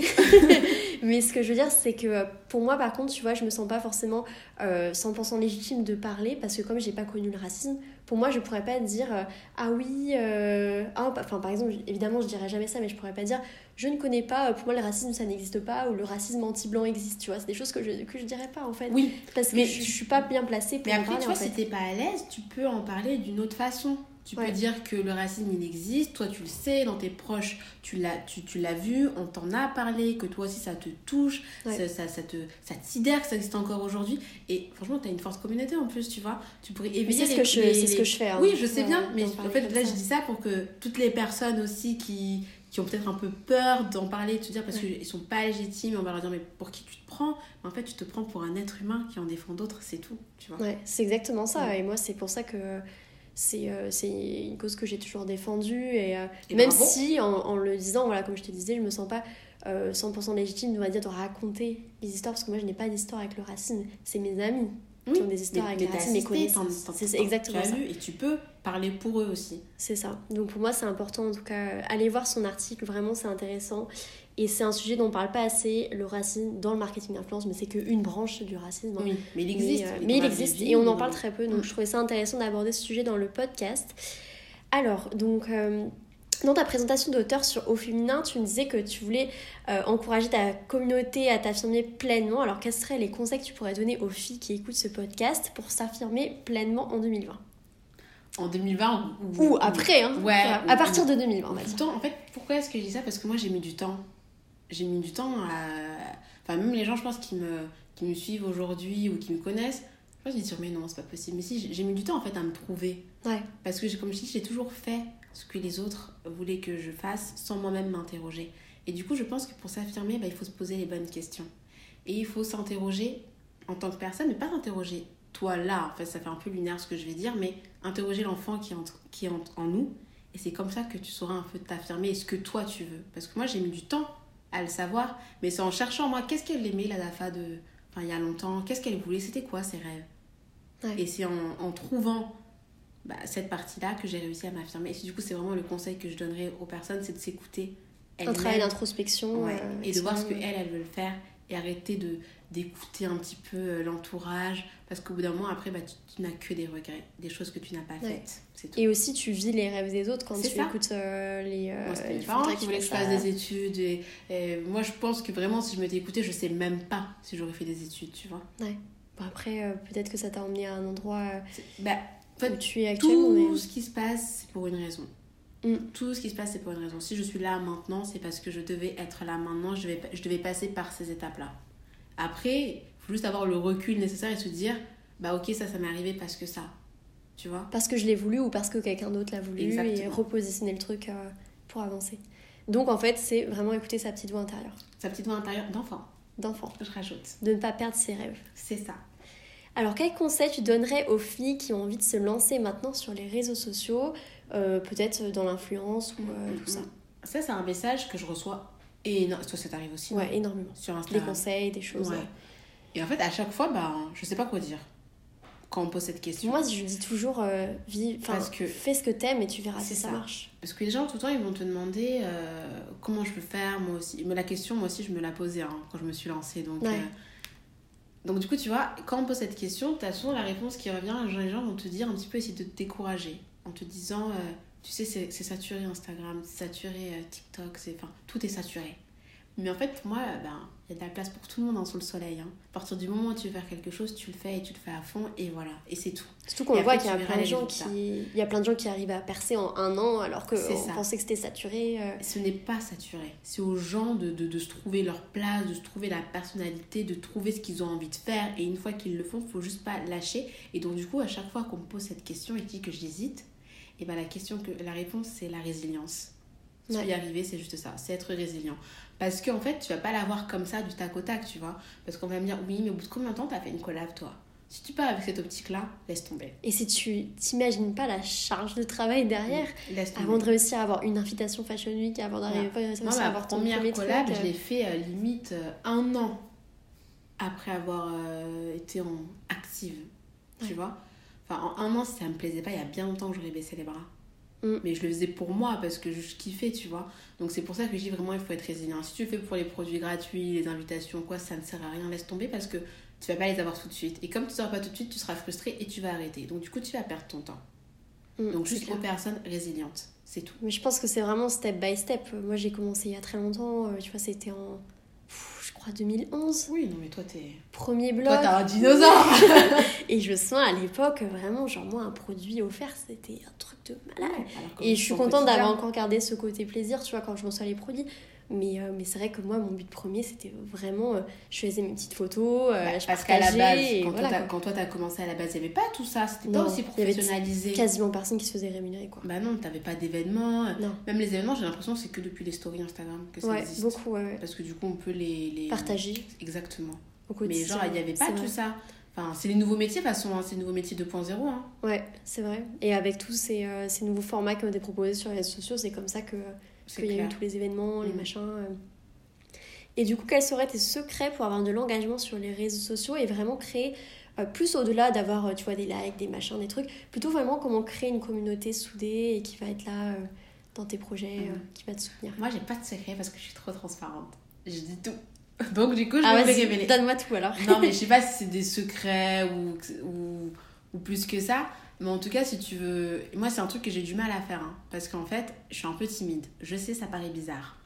Mais ce que je veux dire, c'est que pour moi, par contre, tu vois, je me sens pas forcément 100% euh, légitime de parler, parce que comme j'ai pas connu le racisme, pour moi, je pourrais pas dire euh, ah oui, euh, ah, enfin par exemple, évidemment, je dirais jamais ça, mais je pourrais pas dire je ne connais pas, pour moi le racisme ça n'existe pas ou le racisme anti-blanc existe, tu vois, c'est des choses que je que je dirais pas en fait. Oui, parce que je, je, suis pas bien placée pour mais après, tu vois, si t'es pas à l'aise, tu peux en parler d'une autre façon. Tu peux dire que le racisme, il existe, toi tu le sais, dans tes proches, tu l'as tu, tu l'as vu, on t'en a parlé, que toi aussi ça te touche, ça, ça, ça, te, ça que ça existe encore aujourd'hui. Et franchement, tu as une force communauté en plus, tu vois. Tu pourrais éveiller C'est ce, que je, ce que je fais. Hein. Oui, je sais bien, mais en fait, là, je dis ça pour que toutes les personnes aussi qui, qui ont peut-être un peu peur d'en parler, de se dire parce qu'ils sont pas légitimes, on va leur dire mais pour qui tu te prends? En fait, tu te prends pour un être humain qui en défend d'autres, c'est tout, tu vois. Ouais, c'est exactement ça. Et moi, c'est pour ça que c'est une cause que j'ai toujours défendue. Et, même si, en, en, le disant, voilà, comme je te disais, je me sens pas 100% légitime, on va dire, de raconter les histoires, parce que moi, je n'ai pas d'histoire avec le racine. C'est mes amis qui ont des histoires racine, mes connaissances. C'est exactement tu as ça. Lu et tu peux parler pour eux aussi. C'est ça. Donc pour moi, c'est important, en tout cas, allez voir son article, vraiment, c'est intéressant. Et c'est un sujet dont on parle pas assez, le racisme dans le marketing d'influence, mais c'est qu'une branche du racisme. Hein. Oui, mais il existe. Mais, il existe et on en parle très peu, donc je trouvais ça intéressant d'aborder ce sujet dans le podcast. Alors, donc, euh, dans ta présentation d'auteur sur Au Féminin, tu me disais que tu voulais euh, encourager ta communauté à t'affirmer pleinement. Alors, quels seraient les conseils que tu pourrais donner aux filles qui écoutent ce podcast pour s'affirmer pleinement en 2020 en 2020 ou, après, hein, ouais, à partir de 2020. en fait, pourquoi est-ce que je dis ça? Parce que moi j'ai mis du temps j'ai mis du temps à. Enfin, même les gens, je pense, qui me, qui me suivent aujourd'hui ou qui me connaissent, je pense qu'ils mais non, c'est pas possible. Mais si, j'ai mis du temps en fait à me trouver. Ouais. Parce que, comme je dis, j'ai toujours fait ce que les autres voulaient que je fasse sans moi-même m'interroger. Et du coup, je pense que pour s'affirmer, bah, il faut se poser les bonnes questions. Et il faut s'interroger en tant que personne, mais pas s'interroger toi là. En fait, ça fait un peu lunaire ce que je vais dire, mais interroger l'enfant qui est, en, qui est en nous. Et c'est comme ça que tu sauras un peu t'affirmer ce que toi tu veux. Parce que moi, j'ai mis du temps à le savoir. Mais c'est en cherchant, moi, qu'est-ce qu'elle aimait, la Dafa, de... enfin, il y a longtemps, qu'est-ce qu'elle voulait, c'était quoi ses rêves? Et c'est en, en, trouvant bah, cette partie-là que j'ai réussi à m'affirmer. Et du coup, c'est vraiment le conseil que je donnerais aux personnes, c'est de s'écouter. Un travail d'introspection. Euh, et de voir ce qu'elle, elle veut faire et arrêter de d'écouter un petit peu euh, l'entourage. Parce qu'au bout d'un moment après bah, tu, n'as que des regrets des choses que tu n'as pas faites. Et aussi tu vis les rêves des autres quand tu écoutes euh, les, euh, moi, les parents qui voulaient que je fasse des études et, moi je pense que vraiment si je m'étais écoutée je sais même pas si j'aurais fait des études tu vois. Ouais. Bon, après peut-être que ça t'a emmené à un endroit bah, tu es actuellement tout ce qui se passe c'est pour une raison mm. Tout ce qui se passe, c'est pour une raison. Si je suis là maintenant, c'est parce que je devais être là maintenant, je, vais, je devais passer par ces étapes-là. Après, il faut juste avoir le recul nécessaire et se dire, bah ok, ça, ça m'est arrivé parce que ça. Tu vois? Parce que je l'ai voulu ou parce que quelqu'un d'autre l'a voulu et repositionner le truc euh, pour avancer. Donc en fait, c'est vraiment écouter sa petite voix intérieure. Sa petite voix intérieure d'enfant. D'enfant. Je rajoute. De ne pas perdre ses rêves. C'est ça. Alors, quel conseil tu donnerais aux filles qui ont envie de se lancer maintenant sur les réseaux sociaux, euh, peut-être dans l'influence ou euh, tout ça? Ça, c'est un message que je reçois et non, toi, ça t'arrive aussi Ouais, énormément. Sur Instagram. Des conseils, des choses. Ouais. Et en fait, à chaque fois, bah, je sais pas quoi dire quand on pose cette question. Moi, je dis toujours, euh, Parce que... fais ce que t'aimes et tu verras si ça. marche. Parce que les gens, tout le temps, ils vont te demander comment je peux faire, moi aussi. Mais la question, moi aussi, je me la posais hein, quand je me suis lancée. Donc, donc, du coup, tu vois, quand on pose cette question, tu as souvent la réponse qui revient. Les gens vont te dire un petit peu, essayer de te décourager en te disant tu sais, c'est saturé Instagram, c'est saturé euh, TikTok, c'est, enfin, tout est saturé. Mais en fait, moi, ben, il y a de la place pour tout le monde hein, sous le soleil. Hein. À partir du moment où tu veux faire quelque chose, tu le fais et tu le fais à fond, et voilà, et c'est tout. Surtout qu'on voit qu'il y a plein de gens qui, il y a plein de gens qui arrivent à percer en un an, alors que on pensait que c'était saturé. Euh. Ce n'est pas saturé. C'est aux gens de, de, de, se trouver leur place, de se trouver la personnalité, de trouver ce qu'ils ont envie de faire, et une fois qu'ils le font, il faut juste pas lâcher. Et donc du coup, à chaque fois qu'on me pose cette question et dit que j'hésite, et ben la question que la réponse c'est la résilience. Tu y arriver, c'est juste ça, c'est être résilient. Parce qu'en fait, tu vas pas l'avoir comme ça du tac au tac, tu vois. Parce qu'on va me dire, oui, mais au bout de combien de temps t'as fait une collab, toi? Si tu pars avec cette optique-là, laisse tomber. Et si tu t'imagines pas la charge de travail derrière, avant de réussir à avoir une invitation Fashion Week, avant d'arriver à réussir à avoir ton première collab, je l'ai fait euh, limite euh, un an après avoir euh, été en active, tu vois en un an, si ça me plaisait pas, il y a bien longtemps que j'aurais baissé les bras. Mm. Mais je le faisais pour moi parce que je kiffais, tu vois. Donc c'est pour ça que je dis vraiment, il faut être résilient. Si tu fais pour les produits gratuits, les invitations, quoi, ça ne sert à rien, laisse tomber parce que tu vas pas les avoir tout de suite. Et comme tu ne pas tout de suite, tu seras frustré et tu vas arrêter. Donc du coup, tu vas perdre ton temps. Mm, Donc juste aux personnes résilientes, c'est tout. Mais je pense que c'est vraiment step by step. Moi, j'ai commencé il y a très longtemps, euh, tu vois, c'était en 2011. Oui, non, mais toi, t'es. Premier blog. Toi, t'as un dinosaure Et je sens à l'époque, vraiment, genre, moi, un produit offert, c'était un truc de malade. et je suis contente d'avoir encore gardé ce côté plaisir, tu vois, quand je reçois les produits. Mais, euh, mais c'est vrai que moi, mon but premier, c'était vraiment. Euh, je faisais mes petites photos, euh, bah, je Parce qu'à la base, quand, toi, t'as commencé à la base, il n'y avait pas tout ça. C'était pas aussi professionnalisé. Y avait quasiment personne qui se faisait rémunérer, quoi. Bah non, t'avais pas d'événements. Même les événements, j'ai l'impression que c'est que depuis les stories Instagram que ça ouais, beaucoup, ouais, Parce que du coup, on peut les. les... Partager. Exactement. Mais genre, il n'y avait pas tout ça. Enfin, c'est les nouveaux métiers, de toute façon, hein, c'est les nouveaux métiers 2.0. Hein. Ouais, c'est vrai. Et avec tous ces, euh, ces nouveaux formats qui ont été proposés sur les réseaux sociaux, c'est comme ça que qu'il y a eu tous les événements, les mm. machins. Euh. Et du coup, quels seraient tes secrets pour avoir de l'engagement sur les réseaux sociaux et vraiment créer, euh, plus au-delà d'avoir, tu vois, des likes, des machins, des trucs, plutôt vraiment comment créer une communauté soudée et qui va être là dans tes projets, mm. qui va te soutenir Moi, j'ai pas de secret parce que je suis trop transparente. Je dis tout. Donc, du coup, je ah, vais révéler. Donne-moi tout alors. non, mais je sais pas si c'est des secrets ou, ou, ou, plus que ça. Mais en tout cas, si tu veux. Moi, c'est un truc que j'ai du mal à faire. Hein, parce qu'en fait, je suis un peu timide. Je sais, ça paraît bizarre.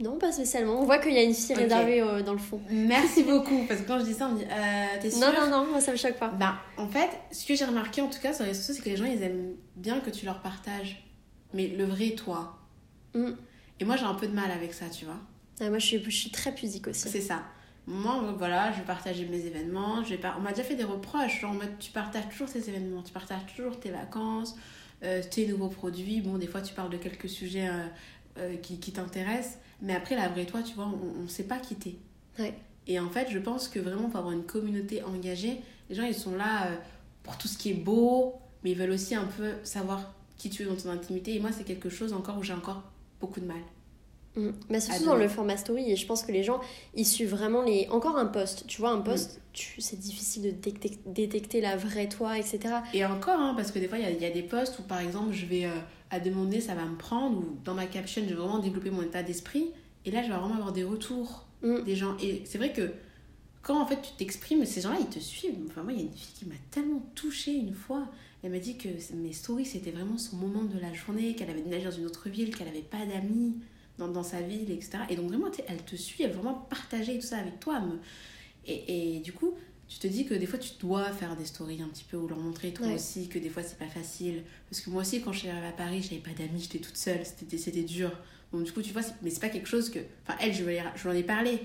Non, pas spécialement. On voit qu'il y a une fille réservée euh, dans le fond. Merci beaucoup. Parce que quand je dis ça, on me dit euh, T'es sûre Non, non, non, moi ça me choque pas. Ben, en fait, ce que j'ai remarqué en tout cas sur les réseaux sociaux, c'est que les gens ils aiment bien que tu leur partages. Mais le vrai toi. Mm. Et moi, j'ai un peu de mal avec ça, tu vois. Ah, moi, je suis, je suis très pudique aussi. C'est ça. Moi, voilà, je vais partager mes événements. Je vais On m'a déjà fait des reproches, genre en mode tu partages toujours tes événements, tu partages toujours tes vacances, euh, tes nouveaux produits. Bon, des fois, tu parles de quelques sujets euh, euh, qui, qui t'intéressent, mais après, la vraie toi, tu vois, on ne sait pas qui t'es. Ouais. Et en fait, je pense que vraiment, pour avoir une communauté engagée, les gens, ils sont là pour tout ce qui est beau, mais ils veulent aussi un peu savoir qui tu es dans ton intimité. Et moi, c'est quelque chose encore où j'ai encore beaucoup de mal. Mm. Mais surtout dans le format story et je pense que les gens ils suivent vraiment les encore un post tu vois un post mm. tu... c'est difficile de détecter, la vraie toi etc et encore hein, parce que des fois il y, a des posts où par exemple je vais euh, à demander ça va me prendre ou dans ma caption je vais vraiment développer mon état d'esprit et là je vais vraiment avoir des retours mm. des gens et c'est vrai que quand en fait tu t'exprimes ces gens là ils te suivent enfin moi il y a une fille qui m'a tellement touchée une fois elle m'a dit que mes stories c'était vraiment son moment de la journée qu'elle avait déménagé dans une autre ville qu'elle avait pas d'amis dans, dans, sa ville, etc. Et donc vraiment, elle te suit, elle veut vraiment partager tout ça avec toi. Et, et, du coup, tu te dis que des fois, tu dois faire des stories un petit peu ou leur montrer toi aussi que des fois, c'est pas facile. Parce que moi aussi, quand je suis arrivée à Paris, j'avais pas d'amis, j'étais toute seule, c'était dur. Donc du coup, tu vois, mais c'est pas quelque chose que... Enfin, elle, je, je lui en ai parlé,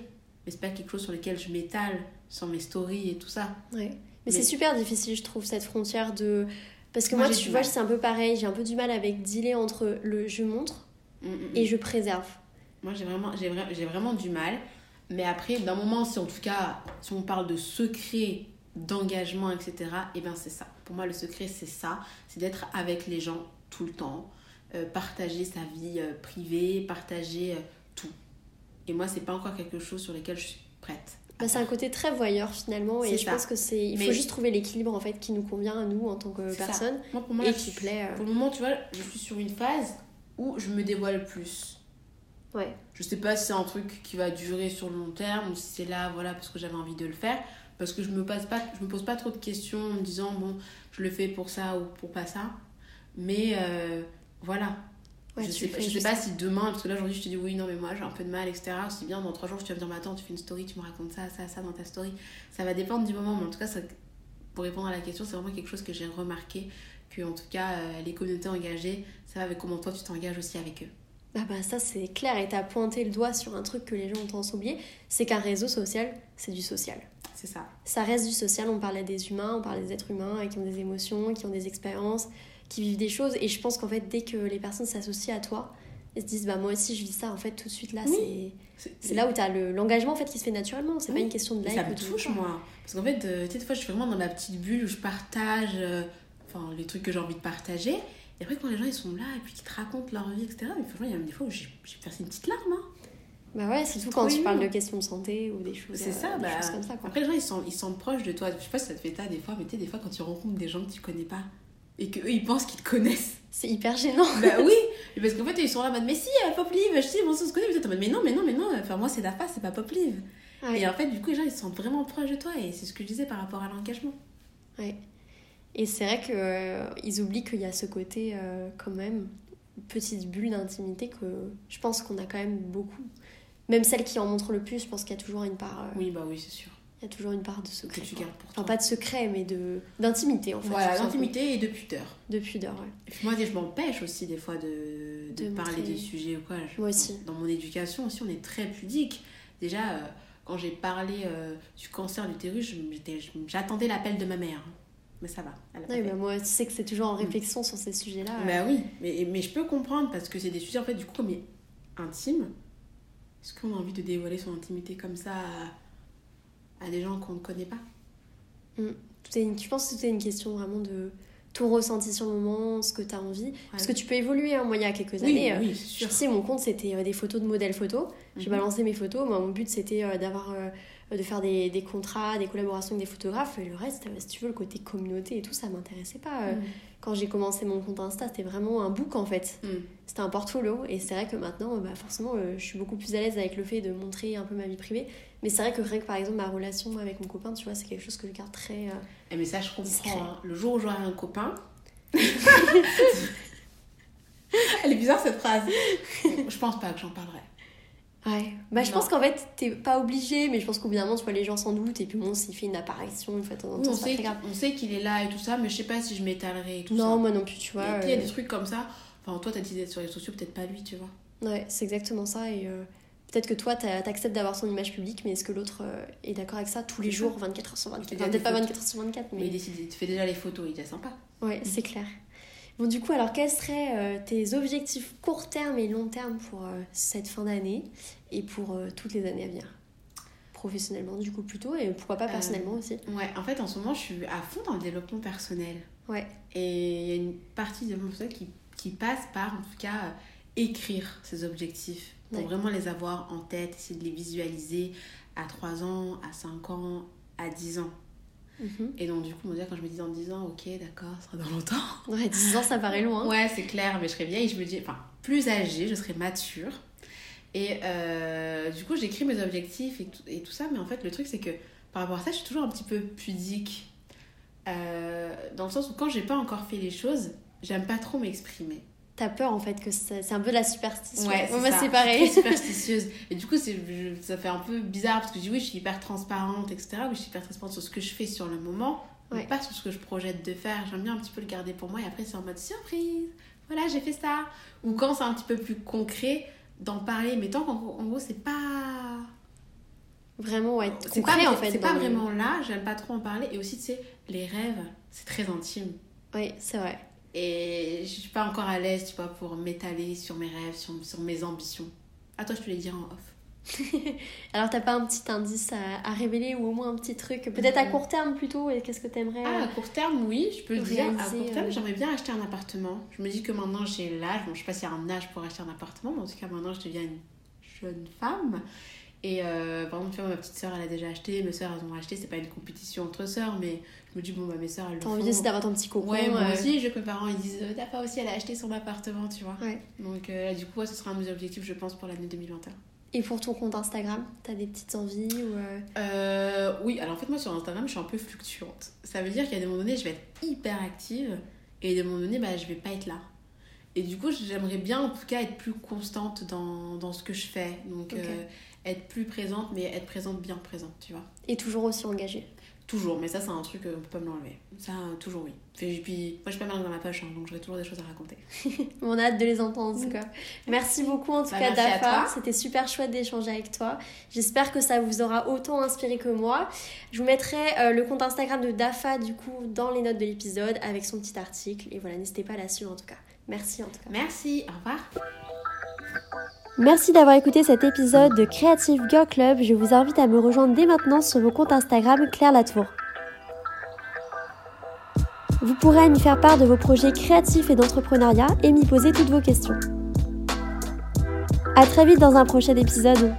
mais c'est pas quelque chose sur lequel je m'étale sans mes stories et tout ça. Ouais. Mais, mais... c'est super difficile, je trouve, cette frontière de... Parce que moi, tu vois, c'est un peu pareil, j'ai un peu du mal avec dealer entre le je montre Mm, mm, et mm. je préserve. Moi, j'ai vraiment, j'ai, vraiment du mal. Mais après, d'un moment, si en tout cas, si on parle de secret, d'engagement, etc., et eh bien c'est ça. Pour moi, le secret, c'est ça. C'est d'être avec les gens tout le temps. Euh, partager sa vie euh, privée, partager euh, tout. Et moi, c'est pas encore quelque chose sur lequel je suis prête. Bah, c'est un côté très voyeur finalement et je pense que c'est il faut juste trouver l'équilibre en fait qui nous convient à nous en tant que personne et qui plaît. Pour le moment, tu vois, je suis sur une phase où je me dévoile plus. Ouais. Je sais pas si c'est un truc qui va durer sur le long terme ou si c'est là, voilà, parce que j'avais envie de le faire. Parce que je me, passe pas, je me pose pas trop de questions en me disant, bon, je le fais pour ça ou pour pas ça. Mais euh, voilà. je sais, pas, je sais pas si demain, parce que là aujourd'hui je te dis oui, non, mais moi j'ai un peu de mal, etc. Aussi bien dans trois jours, tu vas me dire, mais attends, tu fais une story, tu me racontes ça, ça, ça dans ta story. Ça va dépendre du moment, mais en tout cas, ça, pour répondre à la question, c'est vraiment quelque chose que j'ai remarqué que en tout cas euh, les communautés engagées, ça va avec comment toi tu t'engages aussi avec eux? Bah, bah ça c'est clair et t'as pointé le doigt sur un truc que les gens ont tendance à oublier, c'est qu'un réseau social, c'est du social. C'est ça. Ça reste du social, on parlait des humains, on parlait des êtres humains qui ont des émotions, qui ont des expériences, qui vivent des choses et je pense qu'en fait dès que les personnes s'associent à toi, elles se disent bah moi aussi je vis ça en fait tout de suite là c'est c'est là où tu as l'engagement en fait qui se fait naturellement c'est pas une question de like ça me touche moi parce qu'en fait euh, tu sais des fois je suis vraiment dans ma petite bulle où je partage euh, les trucs que j'ai envie de partager. Et après, quand les gens ils sont là et puis qu'ils te racontent leur vie, etc., mais franchement, il y a même des fois où j'ai versé une petite larme. Hein. Bah ouais, surtout quand tu parles de questions de santé ou des choses, c'est ça, euh, bah, comme ça. Après, les gens ils sont, ils sont proches de toi. Je sais pas si ça te fait ça des fois, mais tu sais, des fois quand tu rencontres des gens que tu connais pas et qu'eux ils pensent qu'ils te connaissent. C'est hyper gênant. bah oui, parce qu'en fait ils sont là en mode mais si, euh, Pop Live, je sais, bon, on se connaît, mais mais non, mais non, mais non, enfin moi c'est la face, c'est pas Pop Live. Et en fait, du coup, les gens ils sont vraiment proches de toi et c'est ce que je disais par rapport à l'engagement. Ouais. Et c'est vrai qu'ils euh, ils oublient qu'il y a ce côté, euh, quand même, petite bulle d'intimité que je pense qu'on a quand même beaucoup. Même celles qui en montrent le plus, je pense qu'il y a toujours une part. Euh, oui, bah oui, c'est sûr. Il y a toujours une part de secret. Que tu gardes pour toi. Enfin, pas de secret, mais de d'intimité en fait. Voilà, d'intimité et de pudeur. De pudeur, ouais. Et puis moi, je m'empêche aussi des fois de, de, parler de sujets ou quoi. moi aussi. Dans, mon éducation aussi, on est très pudique. Déjà, quand j'ai parlé du cancer d'utérus, j'attendais l'appel de ma mère mais ça va. moi, tu sais que c'est toujours en mm. réflexion sur ces sujets-là. Bah oui, mais, mais je peux comprendre parce que c'est des sujets, en fait, du coup, comme intimes. Est-ce qu'on a envie de dévoiler son intimité comme ça à, des gens qu'on ne connaît pas? Mm. Je pense que c'est une question vraiment de ton ressenti sur le moment, ce que tu as envie. Parce que tu peux évoluer. Hein. Moi, il y a quelques années, euh, je sais, mon compte, c'était des photos de modèles photos. J'ai mhm. balancé mes photos. Moi, mon but, c'était d'avoir de faire des, des, contrats, des collaborations avec des photographes. Et le reste, si tu veux, le côté communauté et tout, ça m'intéressait pas. Mm. Quand j'ai commencé mon compte Insta, c'était vraiment un book en fait. Mm. C'était un portfolio. Et c'est vrai que maintenant, bah, forcément, euh, je suis beaucoup plus à l'aise avec le fait de montrer un peu ma vie privée. Mais c'est vrai que rien que par exemple ma relation avec mon copain, tu vois, c'est quelque chose que je garde très. Euh, eh, mais ça, je comprends. Hein. Le jour où j'aurai un copain. Elle est bizarre cette phrase. je pense pas que j'en parlerai. Ouais. Bah, je pense qu'en fait, t'es pas obligé, mais je pense qu'au bout d'un moment, vois, les gens s'en doutent. Et puis bon, s'il fait une apparition une fois de temps en temps, on, sait on sait qu'il est là et tout ça, mais je sais pas si je m'étalerai et tout non, ça. Non, moi non plus, tu vois. Et puis il y a des trucs comme ça. Enfin, toi, t'as dit d'être sur les sociaux, peut-être pas lui, tu vois. Ouais, c'est exactement ça. Et euh, peut-être que toi, t'acceptes d'avoir son image publique, mais est-ce que l'autre euh, est d'accord avec ça tous les jours, 24 h sur 24 Peut-être pas 24 h sur 24, mais. Mais il décide, tu fais déjà les photos, il est sympa. Ouais, c'est clair. Bon, du coup, alors quels seraient euh, tes objectifs court terme et long terme pour euh, cette fin d'année et pour euh, toutes les années à venir? Professionnellement, du coup, plutôt, et pourquoi pas personnellement aussi? Ouais, en fait, en ce moment, je suis à fond dans le développement personnel. Ouais. Et il y a une partie de mon personnel qui, qui passe par, en tout cas, écrire ses objectifs pour vraiment les avoir en tête, essayer de les visualiser à 3 ans, à 5 ans, à 10 ans. Mhm. Et donc, du coup, quand je me dis dans 10 ans, ok, d'accord, ça sera dans longtemps. Ouais, 10 ans, ça paraît loin. ouais, c'est clair, mais je serai vieille. Je me dis, enfin, plus âgée, je serai mature. Et euh, du coup, j'écris mes objectifs et tout, et tout, ça. Mais en fait, le truc, c'est que par rapport à ça, je suis toujours un petit peu pudique. Euh, dans le sens où quand j'ai pas encore fait les choses, j'aime pas trop m'exprimer t'as peur en fait que c'est un peu la superstition. Ouais, c'est pareil. superstitieuse. Et du coup, ça fait un peu bizarre parce que je dis oui, je suis hyper transparente, etc. Oui, je suis hyper transparente sur ce que je fais sur le moment, mais pas sur ce que je projette de faire. J'aime bien un petit peu le garder pour moi et après, c'est en mode surprise. Voilà, j'ai fait ça. Ou quand c'est un petit peu plus concret, d'en parler, mais tant qu'en gros, c'est pas. Vraiment, ouais, c'est pas, en fait. C'est pas vraiment là, j'aime pas trop en parler. Et aussi, tu sais, les rêves, c'est très intime. Oui, c'est vrai. Et je suis pas encore à l'aise, tu vois, pour m'étaler sur mes rêves, sur, sur mes ambitions. À toi, je te les dire en off. Alors, t'as pas un petit indice à, à, révéler ou au moins un petit truc Peut-être à court terme plutôt Et qu'est-ce que t'aimerais Ah, à court terme, oui, je peux le dire. À court terme, euh, j'aimerais bien acheter un appartement. Je me dis que maintenant j'ai l'âge, bon, je sais pas s'il y a un âge pour acheter un appartement, mais en tout cas, maintenant je deviens une jeune femme. Et euh, par exemple, tu vois, ma petite soeur, elle a déjà acheté, mes soeurs, elles ont acheté. C'est pas une compétition entre soeurs, mais je me dis, bon, bah, mes soeurs, elles T'as envie aussi d'avoir ton petit cocon. Ouais, moi euh. aussi, je que mes parents, ils disent, euh, t'as pas aussi, elle a acheté son appartement, tu vois. Ouais. Donc, euh, du coup, ce sera un de mes objectifs, je pense, pour l'année 2021. Et pour ton compte Instagram, t'as des petites envies ou euh... Oui, alors en fait, moi sur Instagram, je suis un peu fluctuante. Ça veut dire qu'à des moments donnés, je vais être hyper active et à des moments donnés, bah, je vais pas être là. Et du coup, j'aimerais bien en tout cas être plus constante dans, dans ce que je fais. Donc, être plus présente, mais être présente bien présente, tu vois. Et toujours aussi engagée. Toujours, mais ça, c'est un truc, on peut pas me l'enlever. Ça, toujours oui. Et puis, moi, j'ai pas mal dans la poche, hein, donc j'aurai toujours des choses à raconter. on a hâte de les entendre, en tout cas. Merci beaucoup, en tout bah, cas, Dafa. C'était super chouette d'échanger avec toi. J'espère que ça vous aura autant inspiré que moi. Je vous mettrai euh, le compte Instagram de Dafa, du coup, dans les notes de l'épisode, avec son petit article. Et voilà, n'hésitez pas à la suivre, en tout cas. Merci, en tout cas. Merci, au revoir. Merci d'avoir écouté cet épisode de Creative Girl Club. Je vous invite à me rejoindre dès maintenant sur mon compte Instagram Claire Latour. Vous pourrez m'y faire part de vos projets créatifs et d'entrepreneuriat et m'y poser toutes vos questions. A très vite dans un prochain épisode.